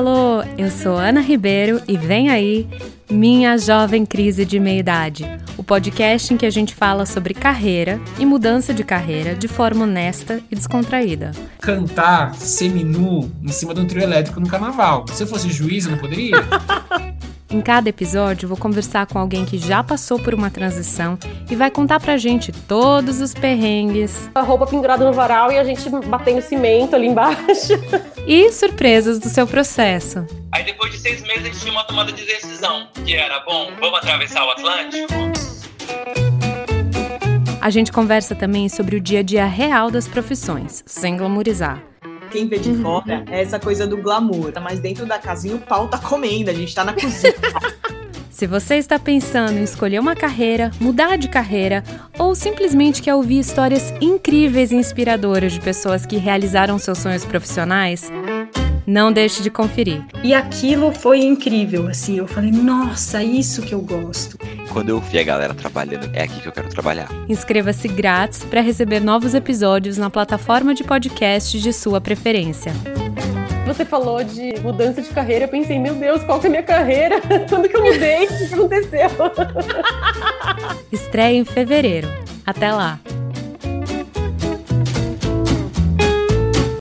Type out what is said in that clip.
alô! Eu sou Ana Ribeiro e vem aí Minha Jovem Crise de Meia-Idade, o podcast em que a gente fala sobre carreira e mudança de carreira de forma honesta e descontraída. Cantar seminu em cima de um trio elétrico no carnaval. Se eu fosse juiz, eu não poderia? Em cada episódio, vou conversar com alguém que já passou por uma transição e vai contar pra gente todos os perrengues. A roupa pendurada no varal e a gente batendo cimento ali embaixo. E surpresas do seu processo. Aí depois de seis meses a gente tinha uma tomada de decisão, que era, bom, vamos atravessar o Atlântico? A gente conversa também sobre o dia a dia real das profissões, sem glamourizar. Quem vê de fora é essa coisa do glamour, mas dentro da casinha o pau tá comendo, a gente tá na cozinha. Se você está pensando em escolher uma carreira, mudar de carreira ou simplesmente quer ouvir histórias incríveis e inspiradoras de pessoas que realizaram seus sonhos profissionais, não deixe de conferir. E aquilo foi incrível, assim, eu falei, nossa, isso que eu gosto. Quando eu vi a galera trabalhando, é aqui que eu quero trabalhar. Inscreva-se grátis para receber novos episódios na plataforma de podcast de sua preferência. Você falou de mudança de carreira, eu pensei, meu Deus, qual que é a minha carreira? Quando que eu mudei? O que aconteceu? Estreia em fevereiro. Até lá!